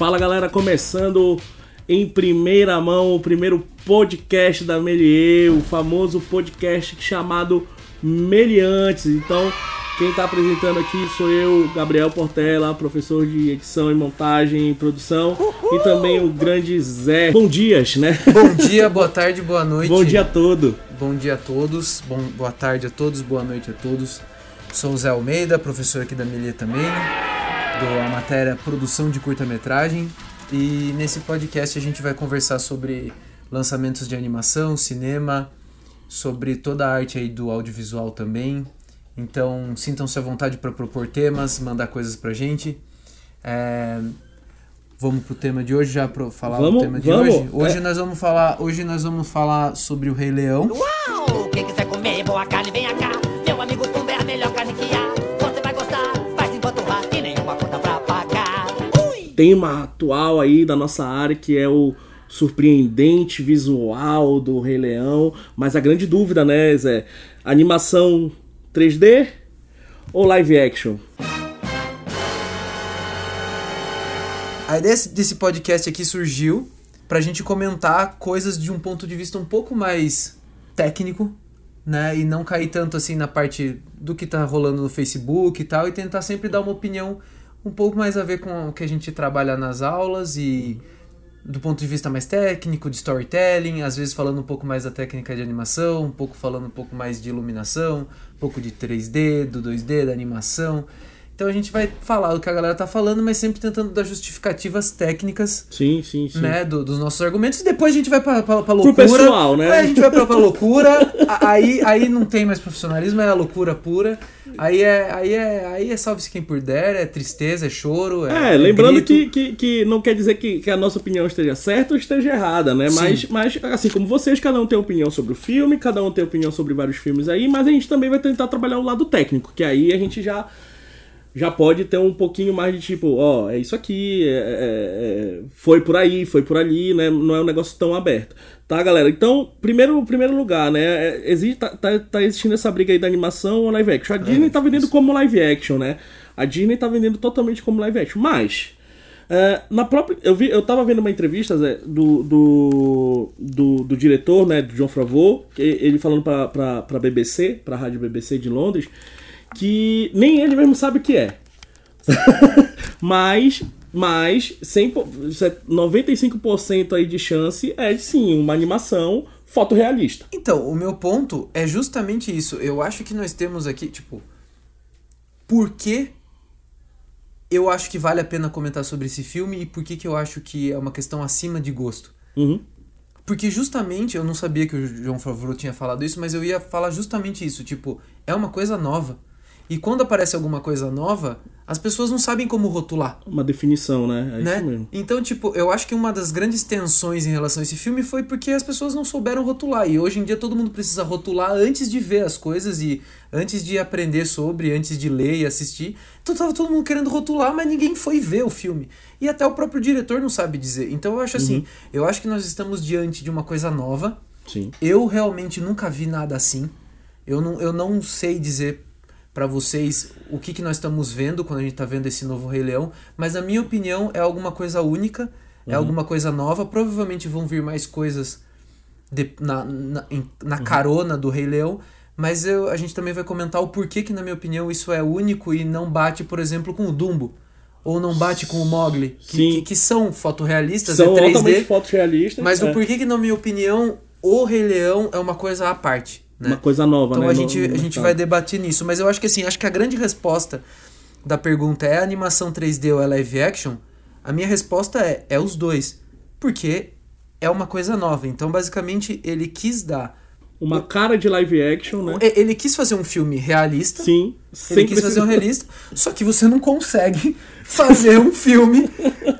Fala galera, começando em primeira mão o primeiro podcast da Melier, o famoso podcast chamado Meliantes. Então, quem está apresentando aqui sou eu, Gabriel Portela, professor de edição e montagem e produção, Uhul. e também o grande Zé. Bom dias, né? Bom dia, boa tarde, boa noite. Bom dia a todo. Bom dia a todos, bom, boa tarde a todos, boa noite a todos. Sou o Zé Almeida, professor aqui da Melier também, a matéria Produção de Curta-Metragem, e nesse podcast a gente vai conversar sobre lançamentos de animação, cinema, sobre toda a arte aí do audiovisual também. Então sintam-se à vontade para propor temas, mandar coisas pra gente. É... Vamos pro tema de hoje já para falar vamos, o tema de vamos. hoje. Hoje é. nós vamos falar, hoje nós vamos falar sobre o Rei Leão. Uau! Quem quiser comer boa carne, venha cá. Meu amigo Tema atual aí da nossa área que é o surpreendente visual do Rei Leão, mas a grande dúvida, né, Zé? Animação 3D ou live action? A ideia desse podcast aqui surgiu pra gente comentar coisas de um ponto de vista um pouco mais técnico, né? E não cair tanto assim na parte do que tá rolando no Facebook e tal, e tentar sempre dar uma opinião um pouco mais a ver com o que a gente trabalha nas aulas e do ponto de vista mais técnico, de storytelling, às vezes falando um pouco mais da técnica de animação, um pouco falando um pouco mais de iluminação, um pouco de 3D, do 2D, da animação. Então a gente vai falar do que a galera tá falando, mas sempre tentando dar justificativas técnicas, Sim, sim, sim. né, do- dos nossos argumentos. E depois a gente vai pra, pra, pra loucura. pessoal, né? Aí a gente vai pra, pra loucura, aí, aí não tem mais profissionalismo, é a loucura pura. Aí é, aí é, aí é salve-se quem puder, é tristeza, é choro, é É, lembrando grito. que, que, que não quer dizer que, que a nossa opinião esteja certa ou esteja errada, né? Mas, mas, assim como vocês, cada um tem opinião sobre o filme, cada um tem opinião sobre vários filmes aí, mas a gente também vai tentar trabalhar o lado técnico, que aí a gente já, já pode ter um pouquinho mais de tipo, ó, é isso aqui, é- é- é- foi por aí, foi por ali, né? Não é um negócio tão aberto. Tá, galera? Então, primeiro, primeiro lugar, né? é, Existe, tá, tá, tá existindo essa briga aí da animação ou live action. A Disney tá vendendo como live action, né? A Disney tá vendendo totalmente como live action. Mas, é, na própria. Eu, vi, eu tava vendo uma entrevista Zé, do, do, do, do diretor, né? Do John Favreau, ele falando pra, pra, pra BBC, pra rádio BBC de Londres, que nem ele mesmo sabe o que é. mas, mas 100, po- 95% aí de chance é sim uma animação fotorrealista. Então, o meu ponto é justamente isso. Eu acho que nós temos aqui, tipo, por que eu acho que vale a pena comentar sobre esse filme e por que, que eu acho que é uma questão acima de gosto. Uhum. Porque justamente, eu não sabia que o João Favreau tinha falado isso, mas eu ia falar justamente isso, tipo, é uma coisa nova. E quando aparece alguma coisa nova, as pessoas não sabem como rotular. Uma definição, né? É né? isso mesmo. Então, tipo, eu acho que uma das grandes tensões em relação a esse filme foi porque as pessoas não souberam rotular. E hoje em dia todo mundo precisa rotular antes de ver as coisas e antes de aprender sobre, antes de ler e assistir. Então tava todo mundo querendo rotular, mas ninguém foi ver o filme. E até o próprio diretor não sabe dizer. Então eu acho assim, eu acho que nós estamos diante de uma coisa nova. Sim. Eu realmente nunca vi nada assim. Eu não, eu não sei dizer pra vocês o que, que nós estamos vendo quando a gente tá vendo esse novo Rei Leão, mas na minha opinião é alguma coisa única, é alguma coisa nova. Provavelmente vão vir mais coisas de- na, na, na carona do Rei Leão, mas eu, a gente também vai comentar o porquê que, na minha opinião, isso é único e não bate, por exemplo, com o Dumbo. Ou não bate com o Mogli, que, que, que são fotorrealistas, São é 3D. altamente fotorrealistas. Mas é o porquê que, na minha opinião, o Rei Leão é uma coisa à parte, né? Uma coisa nova, Então né? a no- gente, no a gente vai debater nisso. Mas eu acho que assim, acho que a grande resposta da pergunta é animação 3D ou é live action? A minha resposta é, é os dois. Porque é uma coisa nova. Então, basicamente, ele quis dar. Uma cara de live action, né? Ele quis fazer um filme realista. Sim. Ele quis fazer um realista, só que você não consegue fazer um filme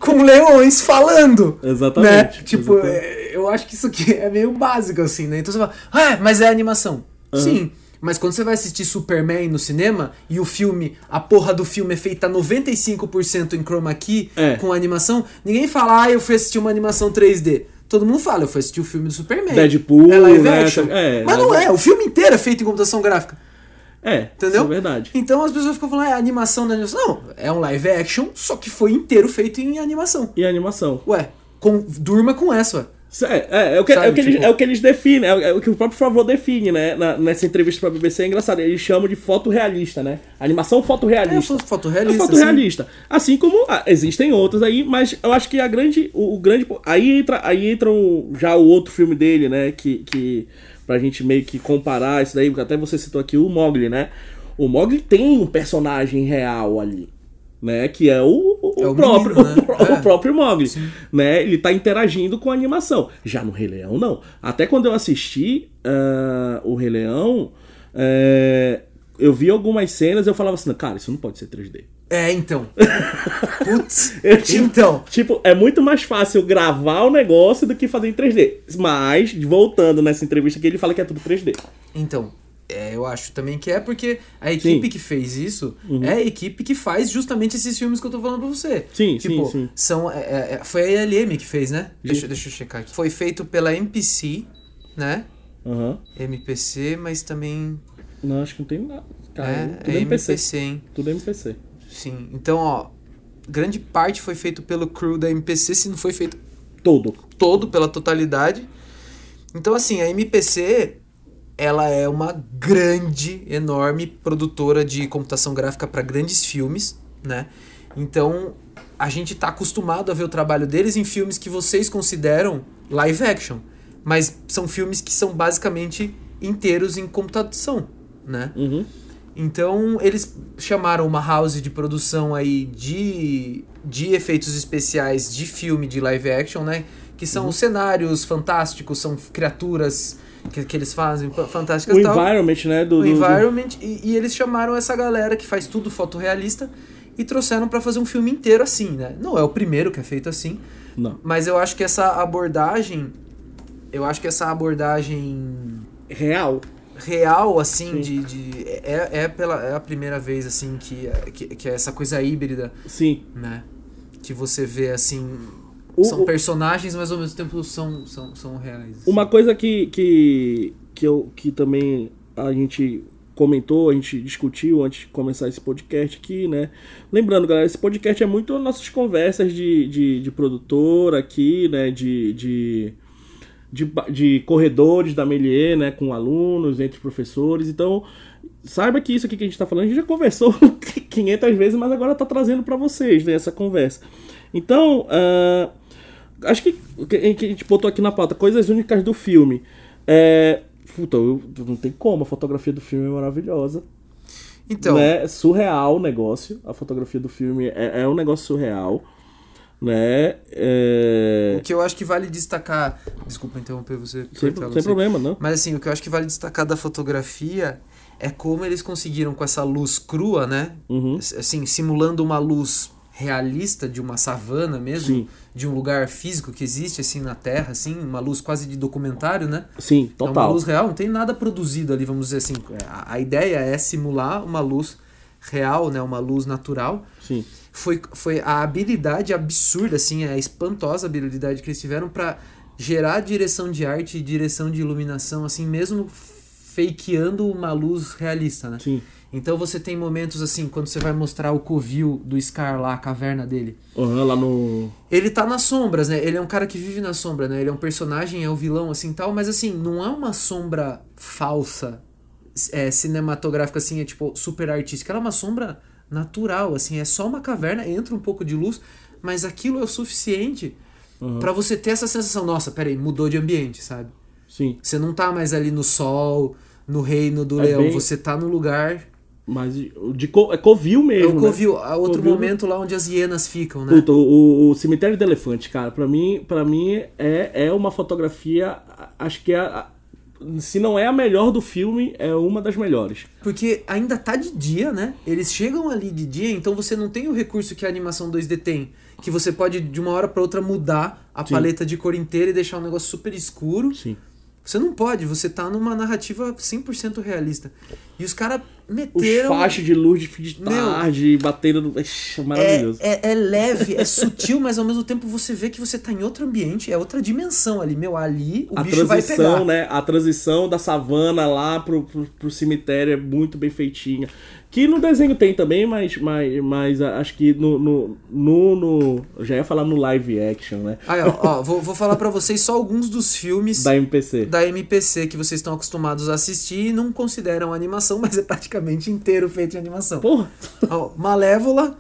com leões falando. Exatamente, Né? Tipo, exatamente. é, eu acho que isso aqui é meio básico, assim, né? Então você fala, ah, mas é animação. Sim. Mas quando você vai assistir Superman no cinema e o filme, a porra do filme é feita 95% em chroma key É. com animação, ninguém fala, ah, eu fui assistir uma animação 3D. Todo mundo fala, eu fui assistir o filme do Superman. Deadpool, é live né? action. É, Mas não é, o filme inteiro é feito em computação gráfica. É, Entendeu? isso é verdade. Então as pessoas ficam falando, é animação da animação. Não, é um live action, só que foi inteiro feito em animação. E animação. Ué, com- durma com essa, ué. É, é, é o que, Sabe, é, o que eles, tipo- é o que eles definem, é, o- é o que o próprio Favreau define, né? Na- nessa entrevista pra BBC é engraçado. Eles chamam de foto realista, né? Animação fotorealista. É, fo- fotorrealista, É fotorrealista. Assim como ah, existem outros aí, mas eu acho que a grande. O, o grande. Aí entra, aí entra um- já o outro filme dele, né? Que, que. Pra gente meio que comparar isso daí, porque até você citou aqui o Mogli, né? O Mogli tem um personagem real ali. Né, que é o, o, É o próprio, menino, né? o, É. o próprio Mogli, né? Ele tá interagindo com a animação. Já no Rei Leão, não. Até quando eu assisti ah, o Rei Leão, é, eu vi algumas cenas e eu falava assim, cara, isso não pode ser 3D. É, então. Putz. Eu, tipo, então. Tipo, é muito mais fácil gravar o negócio do que fazer em 3D. Mas, voltando nessa entrevista aqui, ele fala que é tudo 3D. Então, é, eu acho também que é porque a equipe Sim. que fez isso é a equipe que faz justamente esses filmes que eu tô falando pra você. Sim, tipo, sim, sim. São, é, é, é, foi a ILM que fez, né? Deixa, deixa eu checar aqui. Foi feito pela MPC, né? Aham. MPC, mas também. Não, acho que não tem nada. Cara, é, tudo é MPC. MPC, hein? Tudo MPC. Sim. Então, ó. Grande parte foi feito pelo crew da MPC, se não foi feito Todo. todo pela totalidade. Então, assim, a MPC ela é uma grande, enorme produtora de computação gráfica para grandes filmes, né? Então, a gente tá acostumado a ver o trabalho deles em filmes que vocês consideram live action, mas são filmes que são basicamente inteiros em computação, né? Uhum. Então eles chamaram uma house de produção aí de, de efeitos especiais de filme de live action, né? Que são Uhum. cenários fantásticos, são criaturas que, que eles fazem fa- fantásticas O tal. environment, né? Do, o do- do- environment. E, e eles chamaram essa galera que faz tudo fotorrealista e trouxeram pra fazer um filme inteiro assim, né? Não é o primeiro que é feito assim, Não. mas eu acho que essa abordagem. Eu acho que essa abordagem Real. real, assim, Sim. de. de é, é, pela, é a primeira vez, assim, que, que, que é essa coisa híbrida, Sim. né? Que você vê, assim. O- são personagens, mas ao mesmo tempo são, são, são reais. Uma coisa que, que, que, eu, que também a gente comentou, a gente discutiu antes de começar esse podcast aqui, né? Lembrando, galera, esse podcast é muito nossas conversas de, de, de produtor aqui, né? De, de, de, de corredores da Melier, né? Com alunos, entre professores. Então, saiba que isso aqui que a gente tá falando, a gente já conversou 500 vezes, mas agora tá trazendo para vocês, né? Essa conversa. Então, ah, acho que o que a gente botou aqui na pauta, coisas únicas do filme. É. Puta, eu- não tem como, a fotografia do filme é maravilhosa. Então, né? É surreal o negócio. A fotografia do filme é, é um negócio surreal. Né? É... o que eu acho que vale destacar. Desculpa interromper você. Sem, sem você. problema, não. Mas assim, o que eu acho que vale destacar da fotografia é como eles conseguiram com essa luz crua, né? Uhum. Assim, simulando uma luz realista de uma savana mesmo, Sim. de um lugar físico que existe assim na Terra, assim, uma luz quase de documentário, né? Sim, É uma total. luz real, não tem nada produzido ali, vamos dizer assim. A, a ideia é simular uma luz real, né? Uma luz natural. Sim. Foi, foi a habilidade absurda, assim, a espantosa habilidade que eles tiveram para gerar direção de arte e direção de iluminação, assim, mesmo fakeando uma luz realista, né? Sim. Então você tem momentos assim, quando você vai mostrar o covil do Scar lá, a caverna dele. Uhum, lá no. Ele tá nas sombras, né? Ele é um cara que vive na sombra, né? Ele é um personagem, é o vilão, assim, tal. Mas, assim, não é uma sombra falsa, é, cinematográfica, assim, é, tipo, super artística. Ela é uma sombra natural, assim. É só uma caverna, entra um pouco de luz, mas aquilo é o suficiente pra você ter essa sensação, nossa, peraí, mudou de ambiente, sabe? Sim. Você não tá mais ali no sol, no reino do É leão, bem- você tá no lugar... Mas de co... é Covil É mesmo. o né? covil, a outro Covil- momento lá onde as hienas ficam, né? Puta, o, o- Cemitério do Elefante, cara, pra mim, pra mim é, é uma fotografia, acho que é, a- se não é a melhor do filme, é uma das melhores. Porque ainda tá de dia, né? Eles chegam ali de dia, então você não tem o recurso que a animação 2D tem. Que você pode, de uma hora pra outra, mudar a Sim. paleta de cor inteira e deixar um negócio super escuro. Sim. Você não pode, você tá numa narrativa 100% realista. E os caras Os meteram. fachos de luz de fim de Meu. tarde, batendo no. Ixi, maravilhoso. É, é, é leve, é sutil, mas ao mesmo tempo você vê que você tá em outro ambiente, é outra dimensão ali. Meu, ali o a bicho vai transição, pegar. né? A transição da savana lá pro, pro, pro cemitério é muito bem feitinha. Que no desenho tem também, mas, mas, mas acho que no, no, no, no- Eu já ia falar no live action, né? Aí, ó, ó, vou, vou falar pra vocês só alguns dos filmes Da MPC. da MPC que vocês estão acostumados a assistir e não consideram animação, mas é praticamente inteiro feito de animação. Porra! Ó, Malévola,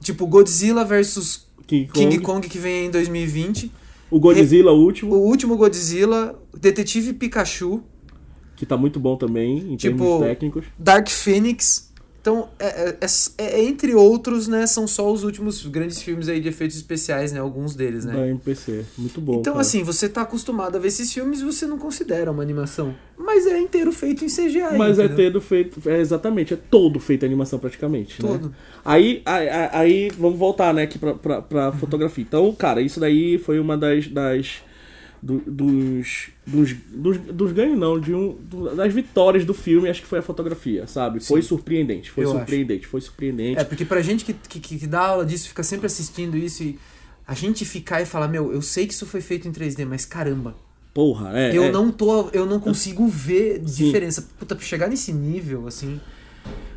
tipo Godzilla versus King Kong. King Kong que vem em 2020. O Godzilla, o último, O último Godzilla, Detetive Pikachu, que tá muito bom também, em Tipo, termos técnicos. Dark Phoenix. Então, é, é- é- é- entre outros, né, são só os últimos grandes filmes aí de efeitos especiais, né, alguns deles, né. Da MPC. Muito bom. Então, cara. assim, você tá acostumado a ver esses filmes e você não considera uma animação. Mas é inteiro feito em CGI. Mas é entendeu? todo feito. É exatamente, é todo feito em animação praticamente. né? Todo. Aí, aí, aí, vamos voltar, né, aqui pra, pra, Uhum. pra fotografia. Então, cara, isso daí foi uma das. das do- dos, dos, dos, dos ganhos, não, de um, do- das vitórias do filme, acho que foi a fotografia, sabe? Foi surpreendente, foi Eu surpreendente, foi surpreendente. É, porque pra gente que, que, que dá aula disso, fica sempre assistindo isso e a gente ficar e falar, meu, eu sei que isso foi feito em 3D, mas caramba, Porra, é. eu é. não tô. Eu não consigo ver Sim. diferença. Puta, pra chegar nesse nível, assim.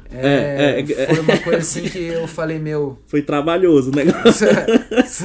É, é, é. foi uma coisa assim que eu falei, meu. Foi trabalhoso o negócio.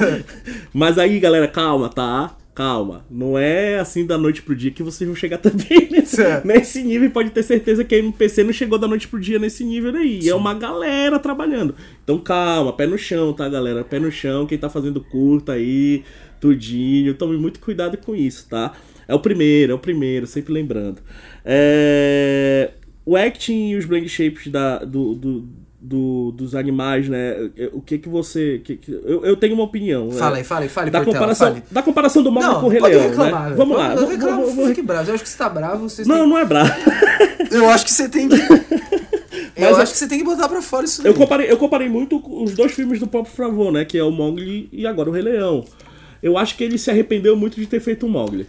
Mas aí, galera, calma, tá? Calma. Não é assim da noite pro dia que vocês vão chegar também nesse, Certo. nesse nível. E pode ter certeza que a MPC não chegou da noite pro dia nesse nível aí. É uma galera trabalhando. Então calma, pé no chão, tá, galera? Pé no chão. Quem tá fazendo curta aí, tudinho. Tome muito cuidado com isso, tá? É o primeiro, é o primeiro, sempre lembrando. É... O acting e os blend shapes da, do, do, do- dos animais, né? O que que você. que- que- eu, eu tenho uma opinião. né? Fala aí, fala aí, fale, da Portela, comparação, fale. da comparação do Mogli com o Rei Leão, reclamar. né? Vamos lá. Pode vou- reclamar, vou- vou- fique bravo. Eu acho que você tá bravo. Vocês Não, têm- não é bravo. Eu acho que você tem que. eu acho eu- que você tem que botar pra fora isso Eu daí. comparei, eu comparei muito os dois filmes do Pop Favor, né? Que é o Mogli e agora o Rei Leão. Eu acho que ele se arrependeu muito de ter feito o Mogli.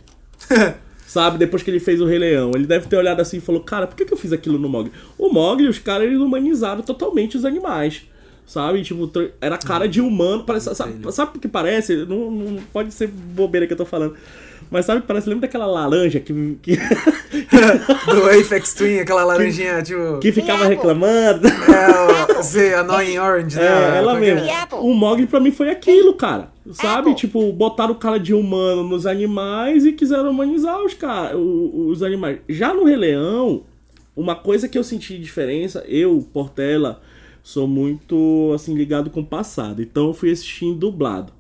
Sabe, depois que ele fez o Rei Leão. Ele deve ter olhado assim e falou, cara, por que, que eu fiz aquilo no Mogli? O Mogli, os caras, eles humanizaram totalmente os animais. Sabe? Tipo, era cara de humano. Parece, sabe, sabe o que parece? Não, não pode ser bobeira que eu tô falando. Mas sabe o que parece? Lembra daquela laranja que, que, Do Apex Twin, aquela laranjinha, tipo. que ficava reclamando? É, o sei, Annoying Orange, né? É, ela Como é que mesmo. é? O Mogli pra mim foi aquilo, cara. Sabe? Apple. Tipo, botaram o cara de humano nos animais e quiseram humanizar os, cara, os animais. Já no Rei Leão, uma coisa que eu senti diferença, eu, Portela, sou muito, assim, ligado com o passado. Então eu fui assistindo dublado.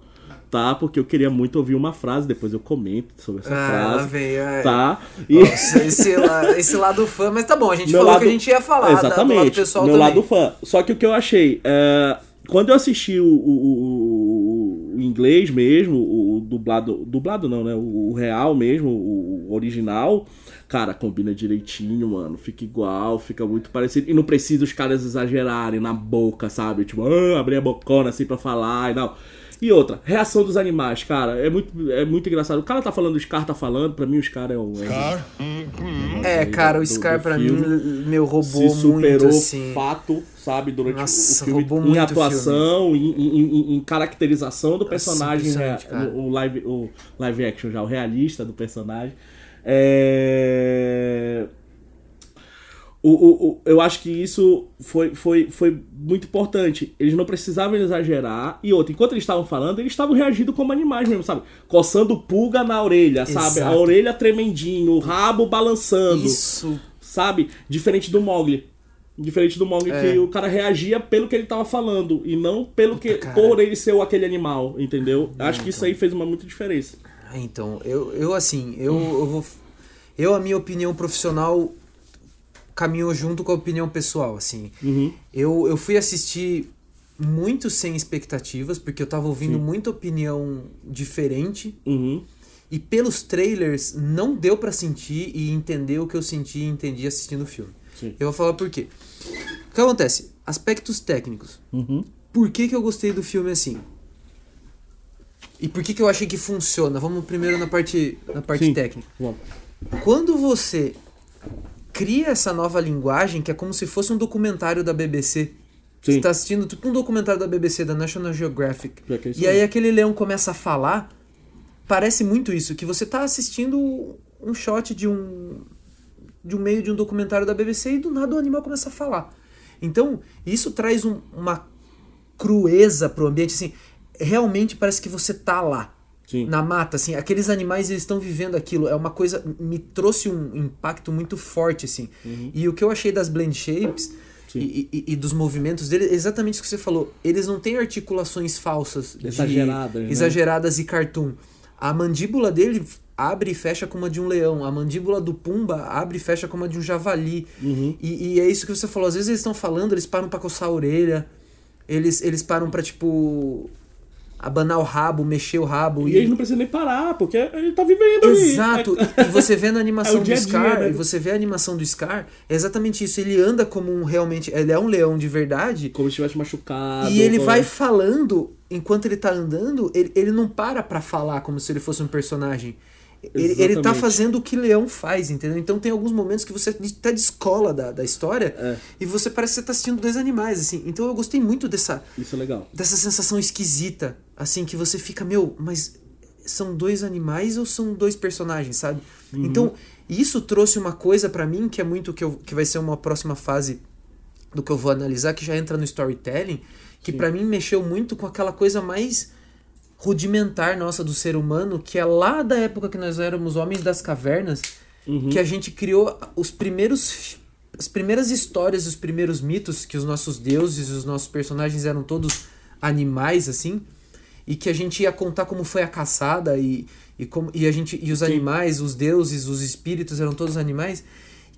Tá? Porque eu queria muito ouvir uma frase, depois eu comento sobre essa Ah, frase. vem, é. Tá? E... Nossa, esse, la- esse lado fã, mas tá bom, a gente Meu falou lado- que a gente ia falar da- Exatamente, do lado pessoal meu também. lado fã. Só que o que eu achei, é, quando eu assisti o, o- o- o inglês mesmo, o, dublado, dublado não, né? O, real mesmo, o, o original, cara, combina direitinho, mano. Fica igual, fica muito parecido. E não precisa os caras exagerarem na boca, sabe? Tipo, ah, abrir a bocona assim pra falar e tal. E outra, reação dos animais, cara, é muito, é muito engraçado. O cara tá falando, o Scar tá falando, pra mim o Scar é um. É, É, cara, o Scar do pra filme mim, meu, roubou se superou muito, assim. fato, sabe, durante Nossa, o filme, roubou em muito o atuação, em, em- em- em caracterização do personagem, impressionante, rea- cara. o, live, o live action já, o realista do personagem. É... O, o, o- eu acho que isso foi, foi, foi muito importante. Eles não precisavam exagerar. E outra, enquanto eles estavam falando, eles estavam reagindo como animais mesmo, sabe? Coçando pulga na orelha, sabe? A Exato. orelha tremendinho, o rabo balançando Isso, sabe? Diferente do Mogli. Diferente do Mogli, É. que o cara reagia pelo que ele tava falando e não pelo que cara. por ele ser aquele animal, entendeu? Acho que isso então. aí fez uma muita diferença. Então, eu, eu assim, eu, eu vou. Eu, a minha opinião profissional caminhou junto com a opinião pessoal, assim. Uhum. Eu, eu fui assistir muito sem expectativas, porque eu tava ouvindo muita opinião diferente. Uhum. E pelos trailers não deu pra sentir e entender o que eu senti e entendi assistindo o filme. Sim. Eu vou falar por quê. O que acontece? Aspectos técnicos. Uhum. Por que, que eu gostei do filme assim? E por que, que eu achei que funciona? Vamos primeiro na parte, na parte Sim. técnica. Bom. Quando você cria essa nova linguagem que é como se fosse um documentário da BBC. Sim. Você tá assistindo tipo um documentário da BBC, da National Geographic. É E aí aquele leão começa a falar, parece muito isso, que você tá assistindo um shot de um de um meio de um documentário da BBC e do nada o animal começa a falar. Então, isso traz um- uma crueza pro ambiente, assim, realmente parece que você tá lá. Sim. Na mata, assim, aqueles animais eles estão vivendo aquilo. É uma coisa. Me trouxe um impacto muito forte, assim. E o que eu achei das blend shapes Uhum. E, e- e dos movimentos dele é exatamente isso que você falou. Eles não têm articulações falsas, Exageradas, né? exageradas e cartoon. A mandíbula dele abre e fecha como a de um leão. A mandíbula do Pumba abre e fecha como a de um javali. Uhum. E, e é isso que você falou. Às vezes eles estão falando, eles param pra coçar a orelha. Eles, eles param pra, tipo, abanar o rabo, mexer o rabo. E eles não precisam nem parar, porque ele tá vivendo ali. Exato. E você vê na animação É dia do dia, Scar, né? e você vê a animação do Scar, é exatamente isso. Ele anda como um realmente. Ele é um leão de verdade. Como se estivesse machucado. E ele como- vai falando, enquanto ele tá andando, ele, ele não para pra falar como se ele fosse um personagem. Ele, ele tá fazendo o que leão faz, entendeu? Então tem alguns momentos que você até descola da, da história É. e você parece que você tá assistindo dois animais, assim. Então eu gostei muito dessa, Isso é legal. dessa sensação esquisita, assim, que você fica, meu, mas são dois animais ou são dois personagens, sabe? Uhum. Então, isso trouxe uma coisa pra mim que é muito que, eu, que vai ser uma próxima fase do que eu vou analisar, que já entra no storytelling, que pra mim mexeu muito com aquela coisa mais rudimentar nossa do ser humano, que é lá da época que nós éramos homens das cavernas, Uhum. que a gente criou os primeiros as primeiras histórias, os primeiros mitos que os nossos deuses, os nossos personagens eram todos animais assim, e que a gente ia contar como foi a caçada e, e como e a gente e os animais, os deuses, os espíritos eram todos animais,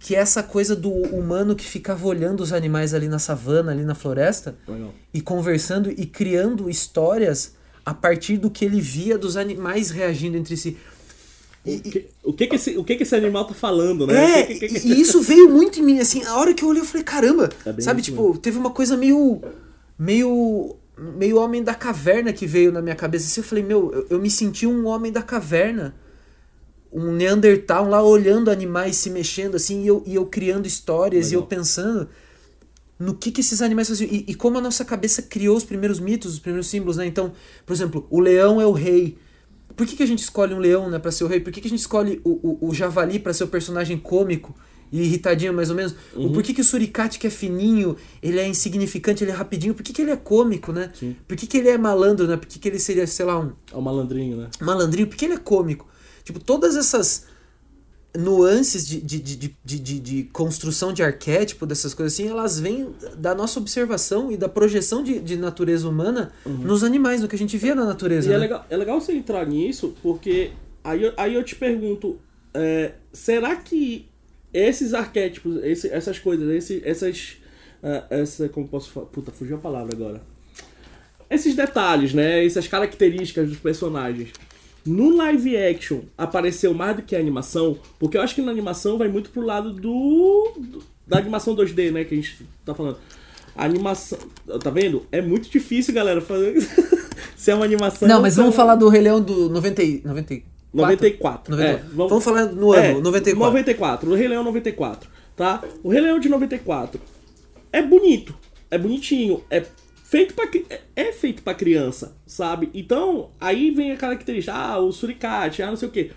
que é essa coisa do humano que ficava olhando os animais ali na savana, ali na floresta, Legal. e conversando e criando histórias a partir do que ele via dos animais reagindo entre si. O que, o que, que, esse, o que, que esse animal tá falando, né? É, O que- que- que- e isso veio muito em mim, assim, a hora que eu olhei eu falei, caramba, bem sabe, tipo, teve uma coisa meio, meio, meio homem da caverna que veio na minha cabeça, assim, eu falei, meu, eu, eu me senti um homem da caverna, um Neandertal lá olhando animais se mexendo, assim, e eu, e eu criando histórias, e eu Legal. pensando no que, que esses animais faziam, e, e como a nossa cabeça criou os primeiros mitos, os primeiros símbolos, né, então, por exemplo, o leão é o rei, por que, que a gente escolhe um leão, né, pra ser o rei? Por que, que a gente escolhe o, o, o javali pra ser o personagem cômico e irritadinho, mais ou menos? Uhum. Que, o suricate, que é fininho, ele é insignificante, ele é rapidinho? Por que, que ele é cômico, né? Sim. Por que, que ele é malandro, né? Por que, que ele seria, sei lá, um É o malandrinho, né? malandrinho? Por que ele é cômico? Tipo, todas essas nuances de, de, de, de, de, de- construção de arquétipo, dessas coisas assim, elas vêm da nossa observação e da projeção de, de natureza humana nos animais, no que a gente via na natureza. Uhum. E é né? legal, é legal você entrar nisso, porque aí, eu- aí eu te pergunto, é, será que esses arquétipos, esse- essas coisas, esse, essas. ah, essa, como posso falar? Puta, fugiu a palavra agora. Esses detalhes, né? Essas características dos personagens. No live action apareceu mais do que a animação, porque eu acho que na animação vai muito pro lado do, do- da animação 2D, né, que a gente tá falando. A animação, tá vendo? É muito difícil, galera, fazer se é uma animação. Não, mas é vamos falar do Rei Leão do 90, e- 94? 94. 94. É, vamos... falar no ano, é, 94. 94. O Rei Leão 94, tá? O Rei Leão de 94 é bonito, é bonitinho, é feito para é feito para criança, sabe? Então, aí vem a característica, ah, o suricate, ah, não sei o quê.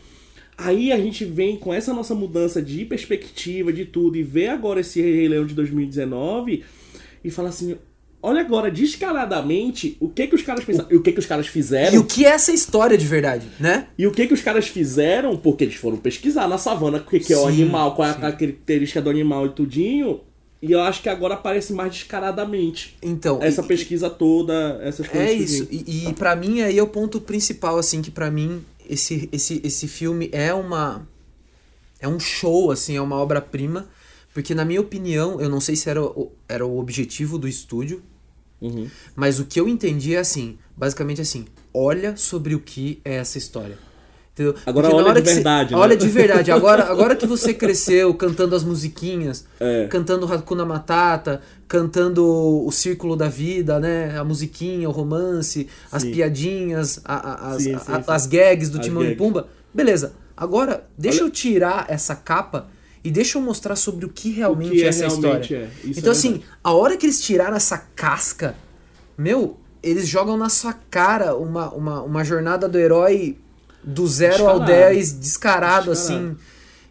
Aí a gente vem com essa nossa mudança de perspectiva de tudo e vê agora esse Rei Leão de 2019 e fala assim, olha agora descaradamente o que que os caras pensaram, e o que que os caras fizeram. E o que é essa história de verdade, né? E o que que os caras fizeram? Porque eles foram pesquisar na savana o que, que é o Sim, animal, qual é a sim. característica do animal e tudinho. E eu acho que agora aparece mais descaradamente. Então, Essa e- pesquisa toda, essas coisas. É tudinho. isso. E, e para mim aí é o ponto principal assim que pra mim esse, esse, esse filme é uma é um show assim, é uma obra-prima, porque na minha opinião, eu não sei se era o, era o objetivo do estúdio, Uhum. mas o que eu entendi é assim, basicamente assim, olha sobre o que é essa história. Entendeu? Agora Porque olha de que você- verdade, né? Olha de verdade. Agora, agora que você cresceu cantando as musiquinhas, É. cantando Hakuna Matata, cantando o Círculo da Vida, né? A musiquinha, o romance, as Sim. piadinhas, a- a- as, Sim, sim, a- as gags do As Timão e gags. Pumba. Beleza. Agora, deixa Olha- eu tirar essa capa e deixa eu mostrar sobre o que realmente O que é é essa realmente história. é. Então, é assim, a hora que eles tiraram essa casca, meu, eles jogam na sua cara uma, uma, uma jornada do herói do zero ao Descarado. 10, descarado, assim.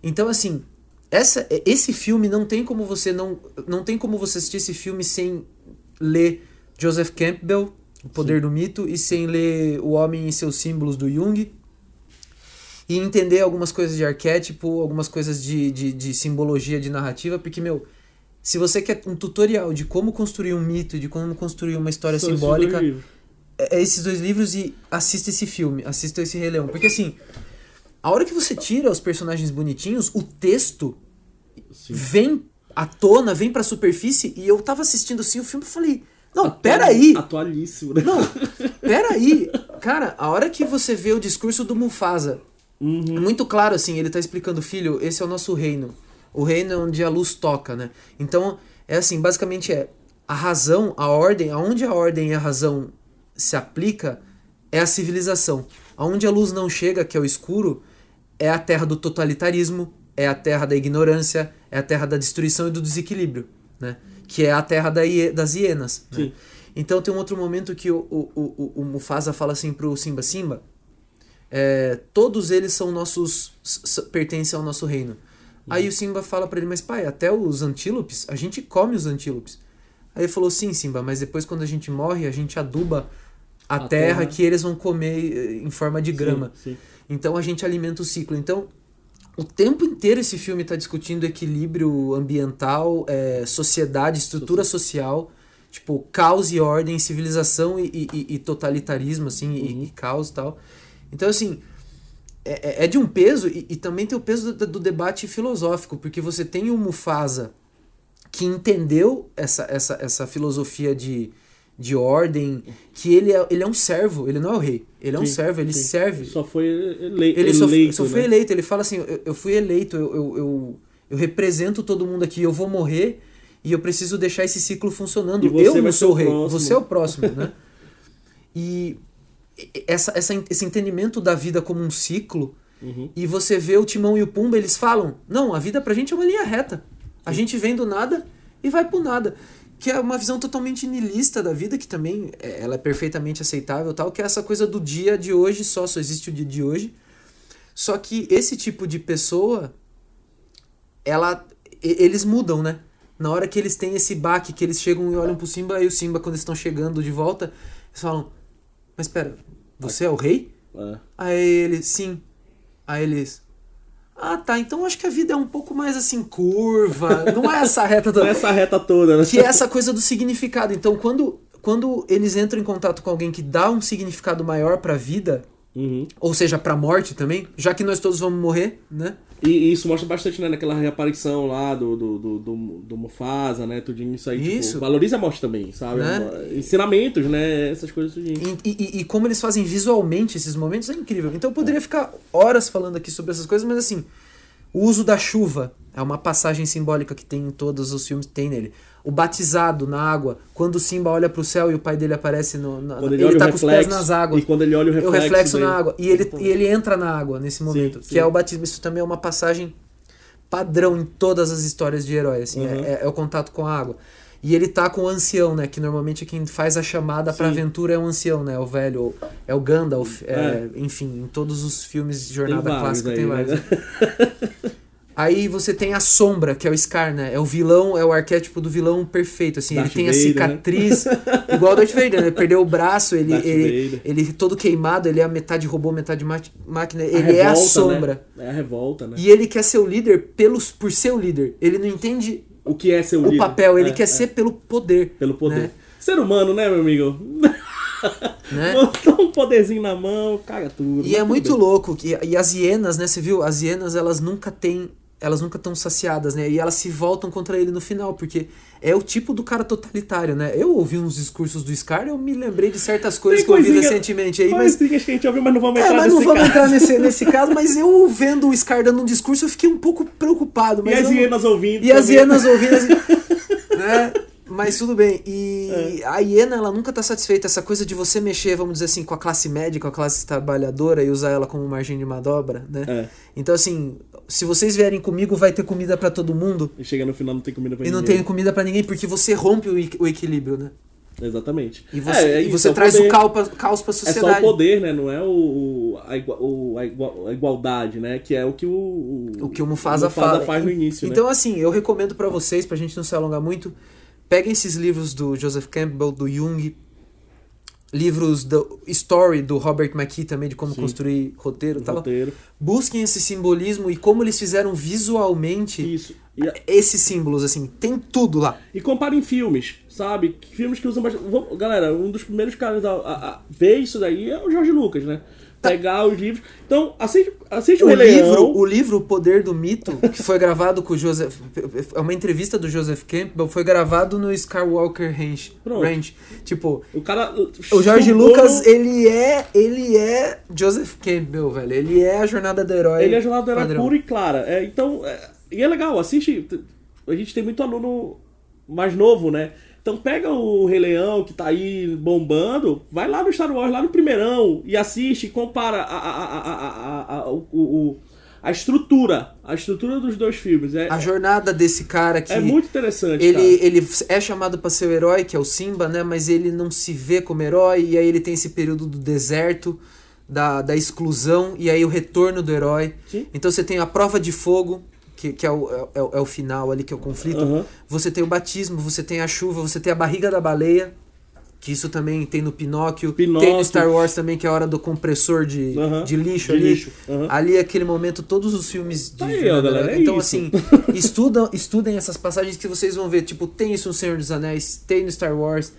Então, assim, essa, esse filme não tem como você não, não tem como você assistir esse filme sem ler Joseph Campbell, O Poder do Mito, e sem ler O Homem e seus Símbolos do Jung. E entender algumas coisas de arquétipo, algumas coisas de, de, de simbologia, de narrativa, porque, meu, se você quer um tutorial de como construir um mito, de como construir uma história esses simbólica, dois livros. é esses dois livros e assista esse filme, assista esse Rei Leão. Porque assim, a hora que você tira os personagens bonitinhos, o texto Sim. vem à tona, vem pra superfície, e eu tava assistindo assim o filme e falei, não, Atu- peraí, Atualíssimo, né? não, peraí. Cara, a hora que você vê o discurso do Mufasa, Uhum. muito claro assim, ele tá explicando, filho, esse é o nosso reino. O reino é onde a luz toca, né? Então, é assim, basicamente é a razão, a ordem, aonde a ordem e a razão se aplica é a civilização. Aonde a luz não chega, que é o escuro, é a terra do totalitarismo, é a terra da ignorância, é a terra da destruição e do desequilíbrio, né? Que é a terra da hie- das hienas. né? Então tem um outro momento que o, o, o, o- o Mufasa fala assim pro Simba, Simba, é, todos eles são nossos, pertencem ao nosso reino. Aí o Simba fala pra ele, mas pai, até os antílopes, a gente come os antílopes. Aí ele falou, sim, Simba, mas depois quando a gente morre, a gente aduba a, A terra, terra. que eles vão comer eh, em forma de grama. Sim, sim. Então a gente alimenta o ciclo. Então, o tempo inteiro esse filme está discutindo equilíbrio ambiental, eh, sociedade, estrutura social, tipo, caos e ordem, civilização e, e- e- totalitarismo, assim, e- e, caos e tal. Então, assim, é, é- é de um peso, e, e também tem o peso do, do debate filosófico, porque você tem o Mufasa que entendeu essa, essa, essa filosofia de, de ordem, que ele é, ele é um servo, ele não é o rei, ele é um Sim, servo, ele sim. serve. Só foi ele Ele só, eleito, só foi né? eleito. Ele fala assim: eu, eu fui eleito, eu, eu, eu, eu represento todo mundo aqui, eu vou morrer e eu preciso deixar esse ciclo funcionando. Eu não sou o o rei, próximo. você é o próximo, né? E essa, essa, esse entendimento da vida como um ciclo, Uhum. e você vê o Timão e o Pumba, eles falam: não, a vida pra gente é uma linha reta. A gente vem do nada e vai pro nada. Que é uma visão totalmente niilista da vida, que também é, ela é perfeitamente aceitável, tal, que é essa coisa do dia de hoje só, só existe o dia de hoje. Só que esse tipo de pessoa, ela, eles mudam, né? Na hora que eles têm esse baque, que eles chegam e olham pro Simba, e o Simba, quando eles estão chegando de volta, eles falam: Mas espera, você é o rei? É. Aí ele, sim. Aí eles. Ah, tá. Então acho que a vida é um pouco mais assim, curva. Não é essa reta toda. Nessa reta toda, né? Que é essa coisa do significado. Então, quando, quando eles entram em contato com alguém que dá um significado maior pra vida, Uhum. ou seja, pra morte também, já que nós todos vamos morrer, né? E, e isso mostra bastante, né, naquela reaparição lá do, do, do, do, do Mufasa, né? Tudinho isso aí. Isso. Tipo, valoriza a morte também, sabe? Né? Ensinamentos, né? Essas coisas tudinho. E, e- e como eles fazem visualmente esses momentos é incrível. Então eu poderia ficar horas falando aqui sobre essas coisas, mas assim, o uso da chuva é uma passagem simbólica que tem em todos os filmes tem nele. O batizado na água, quando o Simba olha pro céu e o pai dele aparece no, na, ele, ele tá o com os reflexo, pés nas águas. E quando ele olha o o reflexo. reflexo dele. na água. E ele, e ele entra na água nesse momento. Sim, que sim. é o batismo. Isso também é uma passagem padrão em todas as histórias de herói. Assim, Uhum. é, é o contato com a água. E ele tá com o ancião, né? Que normalmente é quem faz a chamada pra Sim. aventura é o ancião, né? O velho, é o Gandalf. é, É. enfim, em todos os filmes de Tem jornada vários clássica aí, tem né? Aí você tem a sombra, que é o Scar, né? É o vilão, é o arquétipo do vilão perfeito, assim. Darth ele tem a Vader, né? cicatriz, igual o Darth Vader, né? Ele perdeu o braço, ele, ele, ele todo queimado, ele é a metade robô, metade máquina. A Ele é a revolta, sombra. Né? É a revolta, né? E ele quer ser o líder pelos, por ser o líder. Ele não entende O que é ser o o líder? papel, ele É, quer é, ser pelo poder. Pelo poder. né? Ser humano, né, meu amigo? Né? Botou um poderzinho na mão, caga tudo. E é tudo muito bem. louco que e as hienas, né, você viu? As hienas, elas nunca têm, elas nunca estão saciadas, né? E elas se voltam contra ele no final, porque é o tipo do cara totalitário, né? Eu ouvi uns discursos do Scar, eu me lembrei de certas coisas Tem que eu ouvi recentemente aí, mas que a gente ouviu, mas não vamos é, entrar mas não nesse vamos caso. entrar nesse, nesse caso, mas eu vendo o Scar dando um discurso, eu fiquei um pouco preocupado. E Mas as eu- hienas ouvindo. E as hienas ouvindo assim, né? Mas tudo bem. E a hiena, ela nunca tá satisfeita. Essa coisa de você mexer, vamos dizer assim, com a classe média, com a classe trabalhadora e usar ela como margem de manobra, né? É. Então, assim, se vocês vierem comigo, vai ter comida pra todo mundo. E chega no final não tem comida pra E não ninguém. tem comida pra ninguém, porque você rompe o, o equilíbrio, né? Exatamente. E você, É, é e você é o traz poder. o caos pra, caos pra É sociedade. só o poder, né? Não é o, o- a, igua- o- a igua- a igualdade, né? Que é o que o, O que o Mufasa, Mufasa fala. faz no início, Então, né? assim, eu recomendo pra vocês, pra gente não se alongar muito, peguem esses livros do Joseph Campbell, do Jung, livros do Story, do Robert McKee também, de como Sim. construir roteiro tal. Roteiro. Busquem esse simbolismo e como eles fizeram visualmente Isso. E, esses símbolos, assim, tem tudo lá. e comparem filmes, sabe? Filmes que usam bastante. Galera, um dos primeiros caras a, a- a ver isso daí é o Jorge Lucas, né? Pegar os livros. Então, assiste, assiste o, O livro, Leão. o livro O Poder do Mito, que foi gravado com o Joseph. É uma entrevista do Joseph Campbell, foi gravado no Skywalker Ranch. Pronto. Ranch. Tipo, O cara. o Jorge Lucas, no- ele é. Ele é Joseph Campbell, velho. Ele é a jornada do herói. Ele é jornada era padrão. pura e clara. É, então, é, e é legal, assiste. A gente tem muito aluno mais novo, né? Então pega o Rei Leão que tá aí bombando, vai lá no Star Wars, lá no primeirão, e assiste, compara a, a, a, a, o, o- a estrutura, a estrutura dos dois filmes. É, A jornada desse cara que. é muito interessante. Ele, cara. ele é chamado pra ser o herói, que é o Simba, né? Mas ele não se vê como herói, e aí ele tem esse período do deserto, da, da exclusão, e aí o retorno do herói. Sim. Então você tem a prova de fogo, que, que é, o, é, o- é o final ali, que é o conflito. Aham. Você tem o batismo, você tem a chuva, você tem a barriga da baleia, que isso também tem no Pinóquio. Pinóquio. Tem no Star Wars também, que é a hora do compressor de, Aham. de lixo De ali. lixo, aham. Ali, aquele momento, todos os filmes de. Tá aí, ó, galera, é então, isso. assim, estudam, estudem essas passagens que vocês vão ver. Tipo, tem isso no Senhor dos Anéis, tem no Star Wars,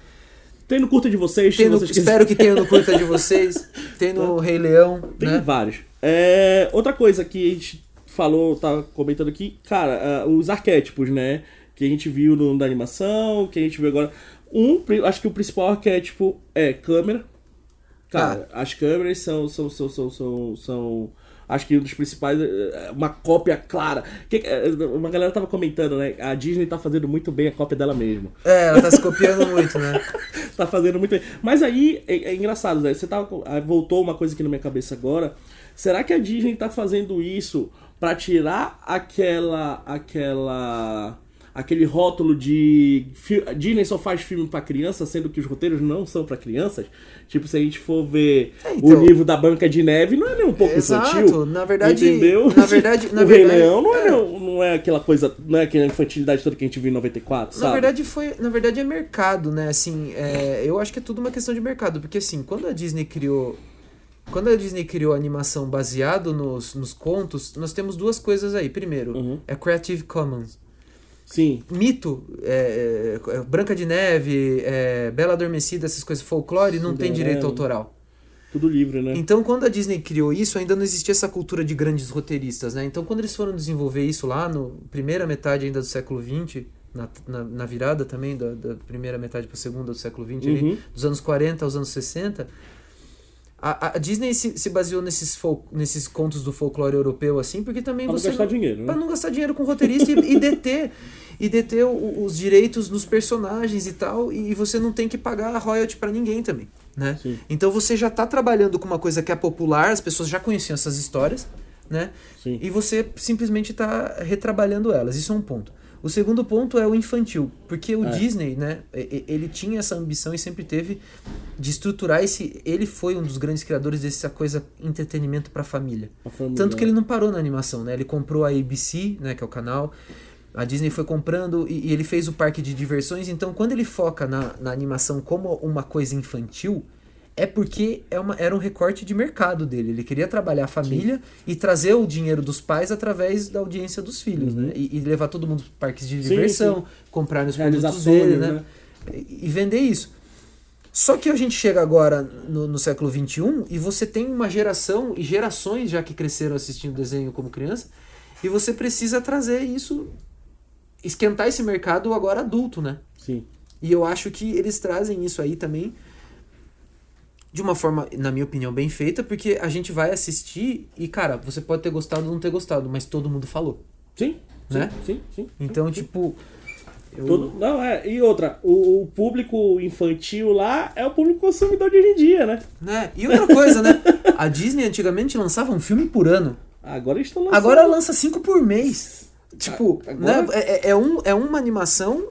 Tem no curta de vocês, tem no, vocês espero que tenha no curta de vocês, tem no Rei Leão, Tem né? vários. É, outra coisa que a gente falou, tá comentando aqui, cara, ah, os arquétipos, né? Que a gente viu no, na animação, que a gente viu agora. Um, acho que o principal arquétipo é câmera. Cara, as câmeras são, são, são, são, são, são- Acho que um dos principais. é Uma cópia clara. Que- é, uma galera tava comentando, né? A Disney tá fazendo muito bem a cópia dela mesma. É, ela tá se copiando muito, né? tá fazendo muito bem. Mas aí é, é engraçado, né? Você tava, aí voltou uma coisa aqui na minha cabeça agora. Será que a Disney tá fazendo isso pra tirar aquela aquela aquele rótulo de Disney só faz filme pra criança, sendo que os roteiros não são pra crianças? Tipo, se a gente for ver É, então- o livro da Branca de Neve, não é nem um pouco Exato, infantil. na verdade- entendeu? na verdade- na o Rei verdade, Leão não é, é. não é aquela coisa, não é aquela infantilidade toda que a gente viu em 94, Na sabe? verdade foi, na verdade é mercado, né? Assim, é, eu acho que é tudo uma questão de mercado, porque assim, quando a Disney criou quando a Disney criou a animação baseado nos, nos contos, nós temos duas coisas aí. Primeiro, Uhum. é Creative Commons. Sim. Mito, é, é, Branca de Neve, é, Bela Adormecida, essas coisas, folclore, não tem Cinderela. direito autoral. Tudo livre, né? Então, quando a Disney criou isso, ainda não existia essa cultura de grandes roteiristas, né? Então, quando eles foram desenvolver isso lá, no primeira metade ainda do século XX, na, na, na virada também, da, da primeira metade para a segunda do século XX, ali, Uhum. dos anos 40 aos anos 60, a, a Disney se, se baseou nesses, nesses contos do folclore europeu, assim, porque também Pra não você... gastar dinheiro, né? Pra não gastar dinheiro com roteirista e, e deter, e deter o- os direitos nos personagens e tal, e você não tem que pagar royalty pra ninguém também, né? Sim. Então você já tá trabalhando com uma coisa que é popular, as pessoas já conheciam essas histórias, né? Sim. E você simplesmente tá retrabalhando elas. Isso é um ponto. O segundo ponto é o infantil, porque o É. Disney, né, ele tinha essa ambição e sempre teve de estruturar esse, ele foi um dos grandes criadores dessa coisa entretenimento pra família. Família. Tanto que ele não parou na animação, né? Ele comprou a ABC, né, que é o canal. A Disney foi comprando e, e ele fez o parque de diversões. Então, quando ele foca na, na animação como uma coisa infantil, é porque é uma, era um recorte de mercado dele. Ele queria trabalhar a família e trazer o dinheiro dos pais através da audiência dos filhos, né? E, e levar todo mundo para parques de Uhum. Sim, diversão, sim. comprar Realizar produtos dele, né? né? E, e vender isso. Só que a gente chega agora no, no século XXI e você tem uma geração e gerações já que cresceram assistindo desenho como criança e você precisa trazer isso, esquentar esse mercado agora adulto, né? Sim. E eu acho que eles trazem isso aí também de uma forma, na minha opinião, bem feita, porque a gente vai assistir e, cara, você pode ter gostado ou não ter gostado, mas todo mundo falou. Sim. Sim, Né? sim, sim. Então, sim, tipo. eu- Tudo, não, é. E outra, o, o público infantil lá é o público consumidor de hoje em dia, né? Né? E outra coisa, né? A Disney antigamente lançava um filme por ano. Agora estão lançando. Agora lança cinco por mês. Tipo, Agora- né? É, é- é um, é uma animação,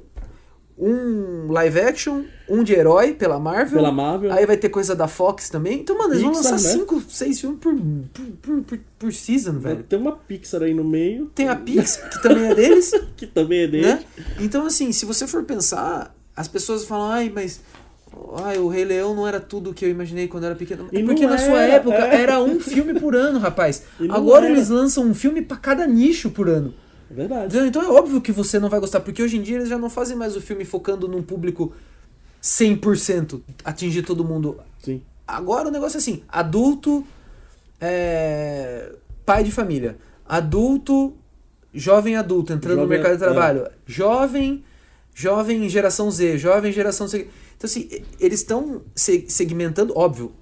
um live action, um de herói pela Marvel. Pela Marvel. Aí vai ter coisa da Fox também. Então, mano, eles vão Pixar, lançar né? cinco, seis filmes por, por, por, por, season, velho. Tem uma Pixar aí no meio, Tem a Pixar, que também é deles, que também é dele. né? Então, assim, se você for pensar, as pessoas falam, ai, mas. Ai, o Rei Leão não era tudo o que eu imaginei quando era pequeno. E É porque na sua era, época é. era um filme por ano, rapaz. Agora era. eles lançam um filme pra cada nicho por ano. É verdade. Então é óbvio que você não vai gostar, porque hoje em dia eles já não fazem mais o filme focando num público 100%, atingir todo mundo. Sim. Agora o negócio é assim, adulto, é, pai de família, adulto, jovem adulto entrando no Jovem- mercado de é. trabalho, jovem, jovem geração Z, jovem geração C. Então assim, eles estão se- segmentando, óbvio.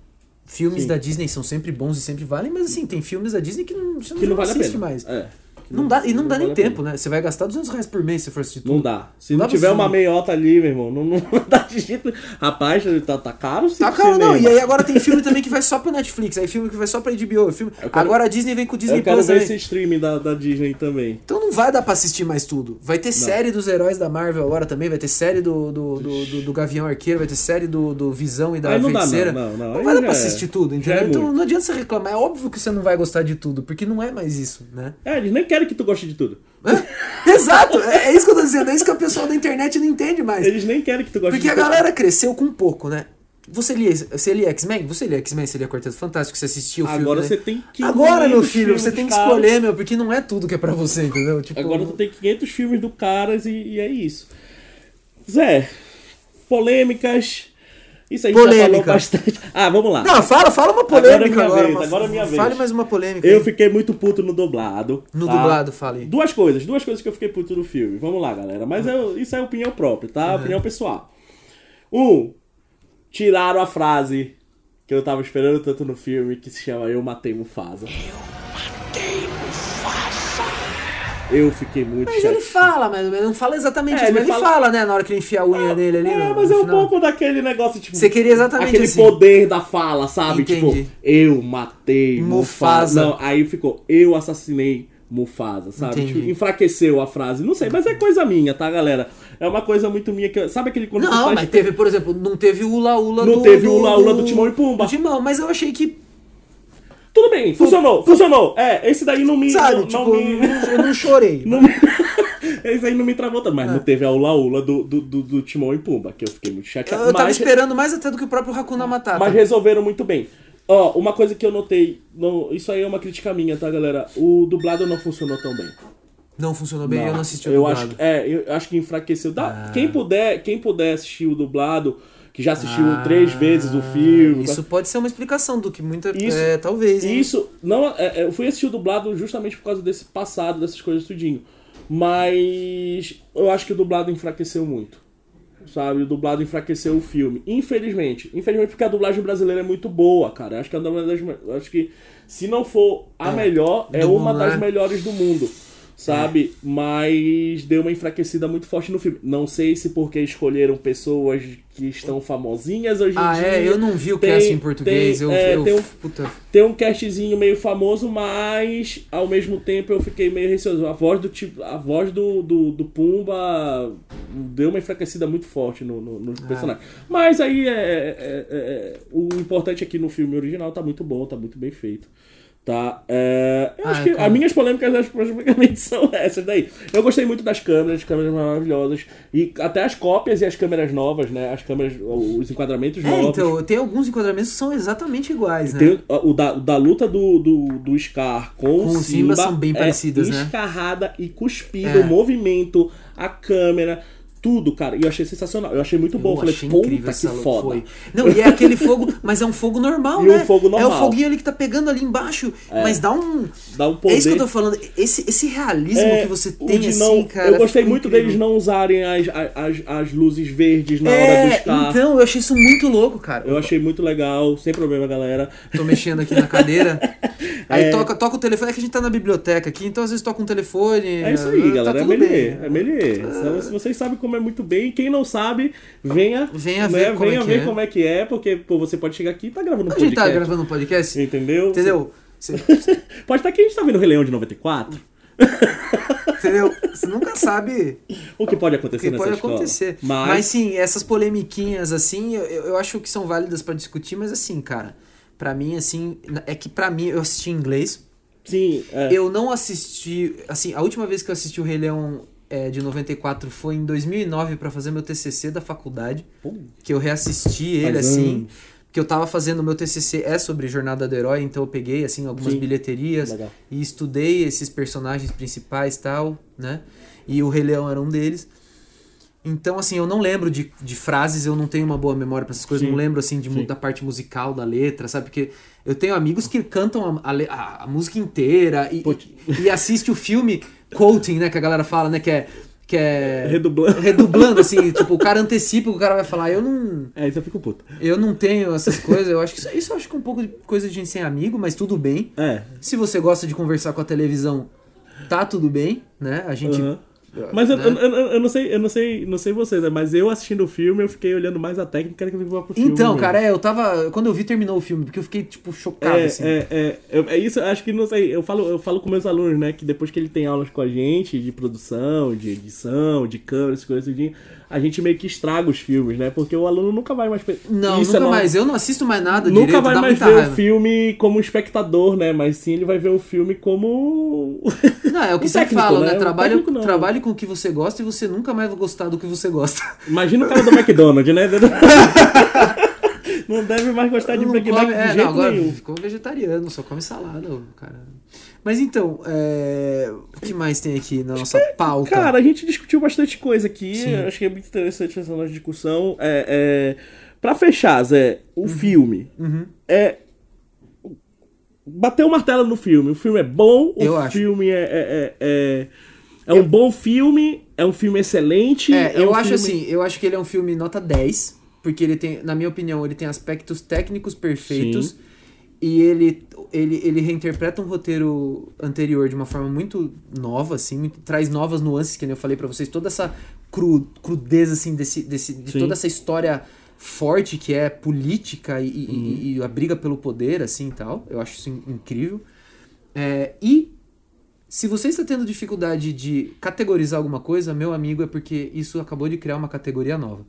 Filmes Sim. da Disney são sempre bons e sempre valem, mas assim, tem filmes da Disney que não, Que não vale a assiste pena. mais. É. Não dá, e não, dá vale nem tempo, né? Você vai gastar 200 reais por mês se for assistir tudo. Não dá. Se Não não, dá tiver uma meiota ali, meu irmão, não, não dá de jeito. Rapaz, tá, tá caro sim. Tá caro não, e aí agora tem filme também que vai só pra Netflix, aí filme que vai só pra HBO, filme... Quero- agora a Disney vem com o Disney Eu quero Plus ver também. esse streaming da, da Disney também. Então não vai dar pra assistir mais tudo. Vai ter série dos heróis da Marvel agora também, vai ter série do, do, do, do- do Gavião Arqueiro, vai ter série do, do Visão e da Aí não dá, Feiticeira. não, não, não. Aí vai dar pra é- assistir tudo, já é entendeu? então muito. não adianta você reclamar, é óbvio que você não vai gostar de tudo, porque não é mais isso, né? É, eles nem querem que tu goste de tudo. Exato, é, é isso que eu tô dizendo, é isso que o pessoal da internet não entende mais. Eles nem querem que tu goste Porque a tudo. galera cresceu com pouco, né? Você lia, você lia X-Men? Você lia X-Men, você lia Quarteto Fantástico, você assistia o filme. Agora né? você tem 500 Agora, meu filho, você tem que escolher, meu, porque não é tudo que é pra você, entendeu? Tipo, Agora tu tem 500 filmes do Caras e, e é isso. Zé, polêmicas. Isso a gente já falou Polêmica. bastante. Ah, vamos lá. Não, fala, fala uma Agora é polêmica minha agora. vez, uma- agora é minha vez. Fale mais uma polêmica. Eu aí. fiquei muito puto no dublado. No tá? dublado, fale. Duas coisas, duas coisas que eu fiquei puto no filme. Vamos lá, galera. Mas eu- isso é opinião própria, tá? Opinião pessoal. Um, tiraram a frase que eu tava esperando tanto no filme, que se chama Eu Matei Mufasa. Eu fiquei muito Mas ele fala, mas ele não fala exatamente É, isso, ele mas ele fala- fala, né, na hora que ele enfia a unha dele ali. É, no- mas no é um pouco daquele negócio, tipo. Você queria exatamente Aquele assim. poder da fala, sabe? Entendi. Tipo, eu matei Mufasa. Mufasa. Não, aí ficou, eu assassinei Mufasa, sabe? Tipo, enfraqueceu a frase. Não sei, mas é coisa minha, tá, galera? É uma coisa muito minha que. Sabe aquele quando tu Não, mas teve, por exemplo, não teve o Ula Ula Não do... teve o Ula Ula do Timão e Pumba. Do Timão, mas eu achei que, Tudo bem, funcionou, funcionou. É, esse daí não me. sabe, não, tipo, não eu me. não, eu não chorei. não me- esse aí não me travou tanto, mas É. não teve a Ula Ula do, do, do, do Timão e Pumba, que eu fiquei muito Eu, chateado. eu tava mas- esperando mais até do que o próprio Hakuna Matata. Mas resolveram muito bem. Ó, uma coisa que eu notei, não, isso aí é uma crítica minha, tá, galera? O dublado não funcionou tão bem. Não funcionou bem, eu não assisti o eu dublado. acho, é, eu acho que enfraqueceu. Dá- Ah. quem, puder, quem puder assistir o dublado, que já assistiu Ah, três vezes o filme. Isso pode ser uma explicação do que muita... Isso- é, talvez, hein? Isso, não, é, é, eu fui assistir o dublado justamente por causa desse passado, dessas coisas tudinho. Mas eu acho que o dublado enfraqueceu muito. Sabe, o dublado enfraqueceu o filme. Infelizmente. Infelizmente porque a dublagem brasileira é muito boa, cara. Eu acho que é uma das acho que se não for a É, melhor, é uma das né? melhores do mundo. Sabe? Mas deu uma enfraquecida muito forte no filme. Não sei se porque escolheram pessoas que estão famosinhas hoje em Ah, dia. é, eu não vi o Tem- cast em português. tem- eu, é, eu, tem um- puta, tem um castzinho meio famoso, mas ao mesmo tempo eu fiquei meio receoso. A voz do tipo, a voz do, do, do Pumba deu uma enfraquecida muito forte no, no, Ah. no personagem. Mas aí é, é- é- é- o importante aqui no filme original tá muito bom, tá muito bem feito. Tá? É, eu Ah, acho é que as minhas polêmicas acho, praticamente são essas daí. Eu gostei muito das câmeras, câmeras maravilhosas. E até as cópias e as câmeras novas, né? As câmeras, os enquadramentos É, novos. então, tem alguns enquadramentos que são exatamente iguais, né? Tem o, o da, o da luta do, do, do Scar com, Com o Simba, Simba são bem é parecidas, né? escarrada e cuspida, É. o movimento, a câmera, tudo, cara. E eu achei sensacional. Eu achei muito bom. Eu falei, puta que foda. foi. Não, e é aquele fogo, mas é um fogo normal, E né? um fogo É o normal. foguinho ali que tá pegando ali embaixo, mas dá um... Dá um poder. É isso que eu tô falando, esse, esse realismo É, que você tem assim, não- cara... Eu gostei muito incrível. deles não usarem as, as, as luzes verdes na hora do É, Scar. então, eu achei isso muito louco, cara. Eu achei muito legal, sem problema, galera. Tô mexendo aqui na cadeira. Aí É. toca, toca o telefone. É que a gente tá na biblioteca aqui, então às vezes toca um telefone. É isso aí, tá galera. É tudo Melier. bem. É Melier. Então, Se vocês sabem como é muito bem, quem não sabe, venha, Venha né, ver como venha é que ver é. como é que é, porque pô, você pode chegar aqui e tá gravando um A gente podcast. tá gravando um podcast. Entendeu? Entendeu? Você- Pode estar que a gente tá vendo o Rei Leão de 94. entendeu? Você nunca sabe O que pode o acontecer que nessa pode escola. acontecer. Mas, Mas... sim, essas polemiquinhas assim, eu, eu acho que são válidas pra discutir, mas assim, cara, pra mim assim, é que pra mim eu assisti em inglês. sim, é. Eu não assisti, assim, a última vez que eu assisti o Rei Leão é, de 94 foi em 2009 pra fazer meu TCC da faculdade, que eu reassisti ele assim. Que eu tava fazendo meu TCC é sobre Jornada do Herói, então eu peguei assim algumas Sim. bilheterias Legal. e estudei esses personagens principais tal, né? E o Rei Leão era um deles. Então, assim, eu não lembro de, de frases, eu não tenho uma boa memória pra essas coisas, Sim. não lembro, assim, de, Sim. da parte musical da letra, sabe? Porque eu tenho amigos que cantam a, a a- música inteira e, Putz. e assiste o filme quoting, né? Que a galera fala, né? Que é. Que é Redublando. redublando, assim, tipo, o cara antecipa o que o cara vai falar. Eu não. É, isso eu fico puto. Eu não tenho essas coisas, eu acho que isso, isso eu acho que é um pouco de coisa de gente sem amigo, mas tudo bem. É. Se você gosta de conversar com a televisão, tá tudo bem, né? A gente. Aham. Mas eu, né? eu, eu- eu não sei, eu não sei, não sei vocês, né? Mas eu assistindo o filme, eu fiquei olhando mais a técnica que eu pro filme. Então, cara, é, eu tava. Quando eu vi, terminou o filme, porque eu fiquei, tipo, chocado, É, assim. é, é, eu- é isso, acho que não sei. Eu falo, eu falo com meus alunos, né? Que depois que ele tem aulas com a gente de produção, de edição, de câmera, essas coisas, tudinho, a gente meio que estraga os filmes, né? Porque o aluno nunca vai mais. Não, Isso nunca é mais. Eu não assisto mais nada Nunca direito, vai mais ver raiva. o filme como espectador, né? Mas sim ele vai ver o filme como. Não, é o que Um sempre falo, né? né? Trabalhe, técnico não. trabalhe com o que você gosta e você nunca mais vai gostar do que você gosta. Imagina o cara do McDonald's, né? Não deve mais gostar de Big come- Mac de é, jeito não, agora nenhum. ficou vegetariano, só come salada, cara. Mas então, é, o que mais tem aqui na nossa pauta? Cara, a gente discutiu bastante coisa aqui. Sim. Acho que é muito interessante essa nossa discussão. É, é... Pra fechar, Zé, o filme Uhum. é. Bater o martelo no filme. O filme é bom, o Eu acho. filme é. é, é, é... é um bom filme, é um filme excelente. É, eu um acho filme- assim, eu acho que ele é um filme nota 10, porque ele tem, na minha opinião, ele tem aspectos técnicos perfeitos Sim. e ele, ele, ele reinterpreta um roteiro anterior de uma forma muito nova, assim, muito- traz novas nuances, que nem eu falei pra vocês, toda essa cru, crudeza, assim, desse, desse, de Sim. toda essa história forte que é política e, Uhum. e- e a briga pelo poder, assim, e tal. Eu acho isso in- incrível. É, e se você está tendo dificuldade de categorizar alguma coisa, meu amigo, é porque isso acabou de criar uma categoria nova.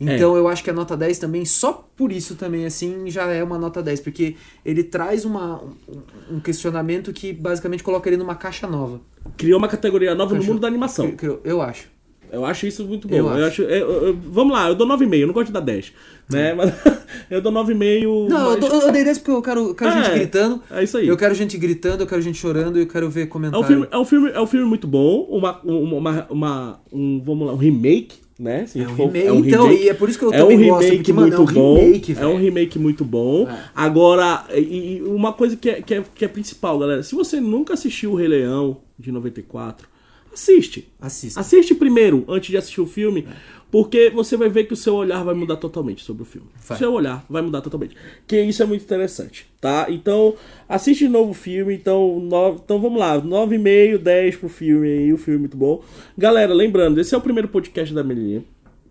Então eu acho que a nota 10 também, só por isso também, assim, já é uma nota 10, porque ele traz uma, um, um questionamento que basicamente coloca ele numa caixa nova. Criou uma categoria nova no Caixa- mundo da animação. Cri- criou- Eu acho. Eu acho isso muito bom. Eu Eu, acho. acho. eu- eu- vamos lá, eu dou 9,5, eu não gosto de dar 10. Né? Mas eu dou 9,5. Não, mas... eu, dou- eu dei 10 porque eu quero, quero É, gente gritando. É isso aí. Eu quero gente gritando, eu quero gente chorando e eu quero ver É um, filme, é, um filme, é um filme muito bom, uma, uma, uma, um, vamos lá, um remake, né? Se É um for- remake, então, e é por isso que eu é um também gosto, remake porque, mano, é muito um bom. remake, é um velho. remake muito bom. É. Agora, e, e uma coisa que é, que, é, que é principal, galera. Se você nunca assistiu o Rei Leão de 94, assiste. Assista. Assiste primeiro, antes de assistir o filme, porque você vai ver que o seu olhar vai mudar totalmente sobre o filme. Vai. O seu olhar vai mudar totalmente. Que isso é muito interessante, tá? Então, assiste de novo o filme. Então, nove, então vamos lá, 9,5, 10 pro filme aí, o filme é muito bom. Galera, lembrando, esse é o primeiro podcast da Melinha,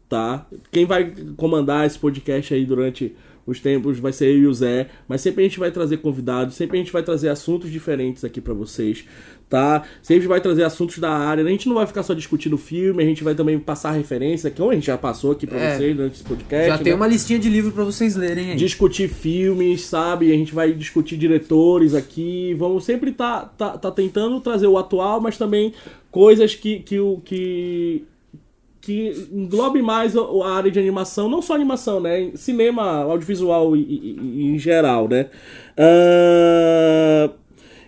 tá? Quem vai comandar esse podcast aí durante os tempos vai ser eu e o Zé, mas sempre a gente vai trazer convidados, sempre a gente vai trazer assuntos diferentes aqui pra vocês, tá? Sempre vai trazer assuntos da área, a gente não vai ficar só discutindo filme, a gente vai também passar referência, como a gente já passou aqui pra É. vocês durante esse podcast. Já tem né? uma listinha de livro pra vocês lerem aí. discutir filmes, sabe? A gente vai discutir diretores aqui. Vamos sempre tá, tá, tá tentando trazer o atual, mas também coisas que que o que que englobe mais a área de animação, não só animação, né? Cinema, audiovisual e, em geral, né? Ah,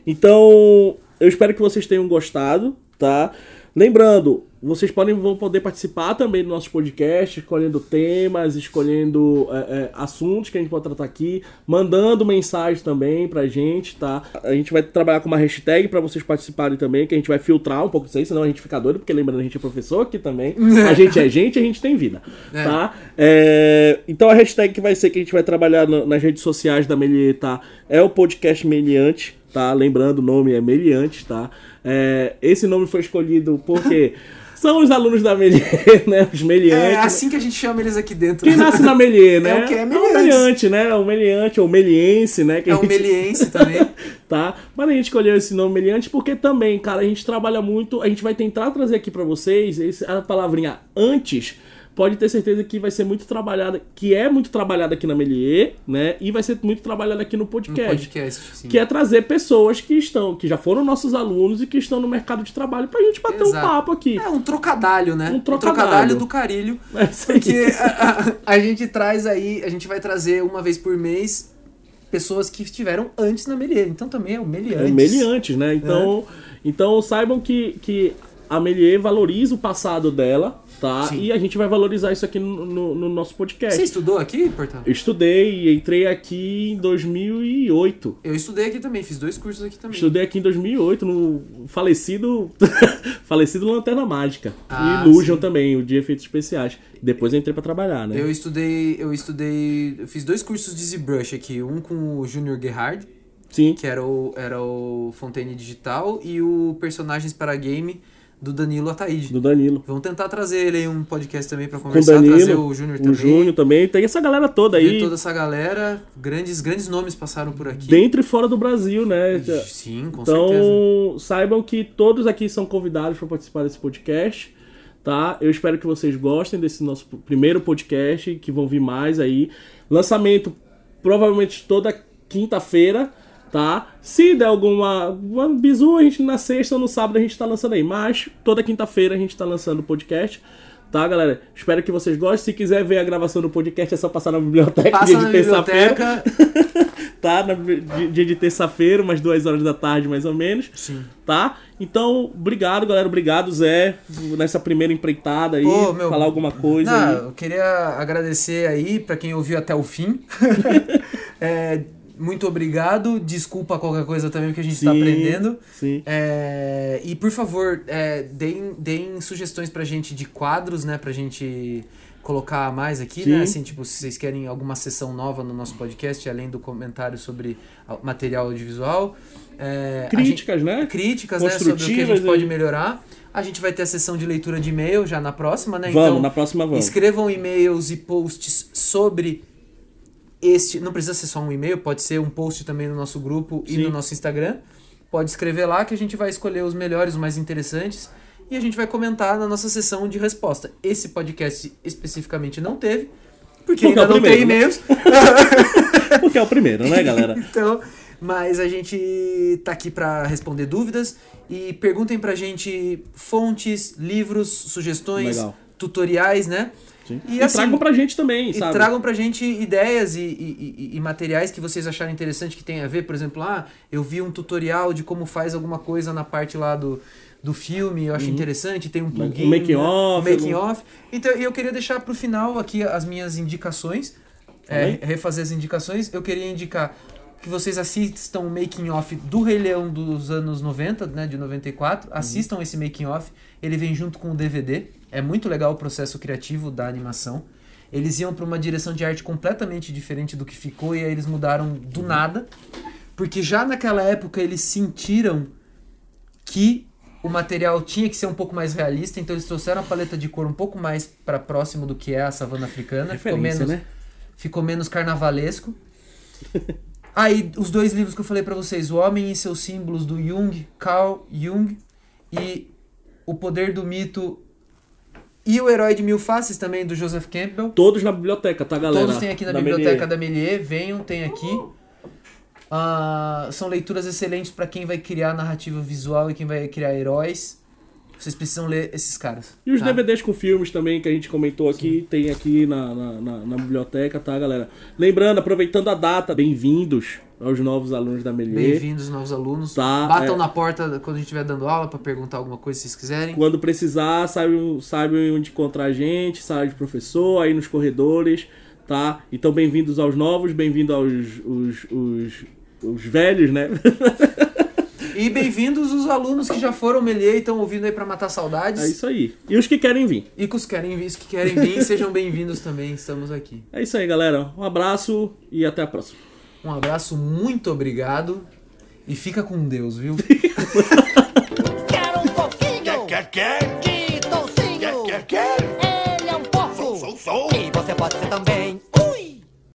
então, eu espero que vocês tenham gostado, tá? Lembrando, vocês podem vão poder participar também do nosso podcast, escolhendo temas, escolhendo é, é, assuntos que a gente pode tratar aqui, mandando mensagem também pra gente, tá? A gente vai trabalhar com uma hashtag pra vocês participarem também, que a gente vai filtrar um pouco disso aí, senão a gente fica doido, porque lembrando, a gente é professor aqui também. A gente é gente, a gente tem vida, É. tá? É, então a hashtag que vai ser que a gente vai trabalhar no- nas redes sociais da Melier, tá? É o podcast Meliante, tá? Lembrando, o nome é Meliante, tá? É, esse nome foi escolhido porque São os alunos da Melier, né? Os meliantes. É assim que a gente chama eles aqui dentro. Quem nasce na Melier, né? É o que é É o meliante. meliante, né? É o meliante, ou meliense, né? Que É o gente- meliense também. tá? Mas a gente escolheu esse nome meliante porque também, cara, a gente trabalha muito, a gente vai tentar trazer aqui pra vocês esse- a palavrinha antes. Pode ter certeza que vai ser muito trabalhada, que é muito trabalhada aqui na Melier, né? E vai ser muito trabalhada aqui no No podcast. podcast, sim. Que é trazer pessoas que estão, que já foram nossos alunos e que estão no mercado de trabalho pra gente bater Exato. um papo aqui. É um trocadalho, né? Um trocadalho. do carilho. É. Porque a, a- a gente traz aí, a gente vai trazer uma vez por mês pessoas que estiveram antes na Melier. Então também é o Meliantes. É meliantes, né? Então, então saibam que, que a Melier valoriza o passado dela, tá? Sim. E a gente vai valorizar isso aqui no, no- no nosso podcast. Você estudou aqui, Portão? Eu estudei e entrei aqui em 2008. Eu estudei aqui também, fiz dois cursos aqui também. Estudei aqui em 2008 no falecido falecido Lanterna Mágica Ah, e Illusion sim. também, o de efeitos especiais. Depois eu entrei pra trabalhar, né? Eu estudei, eu estudei, eu fiz dois cursos de ZBrush aqui, um com o Junior Gerhard, Sim. que era o, era o Fontaine Digital, e o Personagens para Game do Danilo Ataíde. Do Danilo. Vamos tentar trazer ele em um podcast também o conversar, trazer Danilo, o Júnior o também. Júnior também. Tem essa galera toda aí, toda essa galera, grandes, grandes nomes passaram por aqui. dentro e fora do Brasil, né? Sim, com certeza. Então, saibam que todos aqui são convidados para participar desse podcast, tá? Eu espero que vocês gostem desse nosso primeiro podcast, que vão vir mais aí. Lançamento provavelmente toda quinta-feira, tá? Se der alguma uma bizu, a gente na sexta ou no sábado a gente tá lançando aí, mas toda quinta-feira a gente tá lançando o podcast. Tá, galera? Espero que vocês gostem. Se quiser ver a gravação do podcast, é só passar na biblioteca Passa dia na de terça-feira tá? Na, di- dia de terça-feira, umas duas horas da tarde, mais ou menos. Sim. Tá? Então, obrigado, galera. Obrigado, Zé, nessa primeira empreitada aí. Pô, meu, falar alguma coisa Não, aí. eu queria agradecer aí pra quem ouviu até o fim. É, muito obrigado. Desculpa qualquer coisa também que a gente tá Sim, aprendendo. Sim. É, e por favor, é, deem, deem sugestões pra gente de quadros, né? Pra gente colocar mais aqui, Sim. né? Assim, tipo, se vocês querem alguma sessão nova no nosso podcast, além do comentário sobre material audiovisual. É, a gente- Críticas, né? críticas, né? Sobre o que a gente pode e- melhorar. A gente vai ter a sessão de leitura de e-mail já na próxima, né? Vamos, então, na próxima vamos. Escrevam e-mails e posts sobre este. Não precisa ser só um e-mail, pode ser um post também no nosso grupo e Sim. no nosso Instagram. Pode escrever lá que a gente vai escolher os melhores, os mais interessantes. E a gente vai comentar na nossa sessão de resposta. Esse podcast especificamente não teve, porque, Porque é ainda o não primeiro, tem né? e-mails. Porque é o primeiro, né, galera? Então, mas a gente tá aqui pra responder dúvidas e perguntem pra gente fontes, livros, sugestões, Legal. tutoriais, né? Sim. E E, assim- tragam pra gente também, E sabe? tragam pra gente ideias e, e- e- materiais que vocês acharem interessante que tem a ver. Por exemplo, ah, eu vi um tutorial de como faz alguma coisa na parte lá do, do filme, eu acho interessante, tem um plugin. Um making né? off, Um making off. Então, eu queria deixar pro final aqui as minhas indicações. É, refazer as indicações. Eu queria indicar que vocês assistam o making off do Rei Leão dos anos 90, né, de 94. Uhum. Assistam esse making off. Ele vem junto com o DVD. É muito legal o processo criativo da animação. Eles iam para uma direção de arte completamente diferente do que ficou e aí eles mudaram do nada. Porque já naquela época eles sentiram que o material tinha que ser um pouco mais realista, então eles trouxeram a paleta de cor um pouco mais para próximo do que é a savana africana. Ficou menos, né? ficou menos carnavalesco. Aí, os dois livros que eu falei pra vocês, O Homem e seus Símbolos, do Jung, Carl Jung, e O Poder do Mito e O Herói de Mil Faces, também, do Joseph Campbell. Todos na biblioteca, tá, galera? Todos têm aqui na Da biblioteca Melier. da Melier, venham, tem aqui. Ah, são leituras excelentes pra quem vai criar narrativa visual e quem vai criar heróis. Vocês precisam ler esses caras. E os tá? DVDs com filmes também que a gente comentou aqui, tem aqui na, na, na- na biblioteca, tá, galera? Lembrando, aproveitando a data, bem-vindos aos novos alunos da Melier. Bem-vindos, novos alunos. Tá, Batam é. na porta quando a gente estiver dando aula pra perguntar alguma coisa se vocês quiserem. Quando precisar, saibam, saibam onde encontrar a gente, sala de professor, aí nos corredores, tá? Então, bem-vindos aos novos, bem-vindos aos os, os, os velhos, né? E bem-vindos os alunos que já foram Melier e estão ouvindo aí para matar saudades. É isso aí. E os que querem vir. E os, querem, os que querem vir, sejam bem-vindos também, estamos aqui. É isso aí, galera. Um abraço e até a próxima. Um abraço, muito obrigado e fica com Deus, viu? Quero um pouquinho. Quer, quer, quer. Que docinho. Quer, quer, quer. Ele é um porco. Sou, sou, sou. E você pode ser também.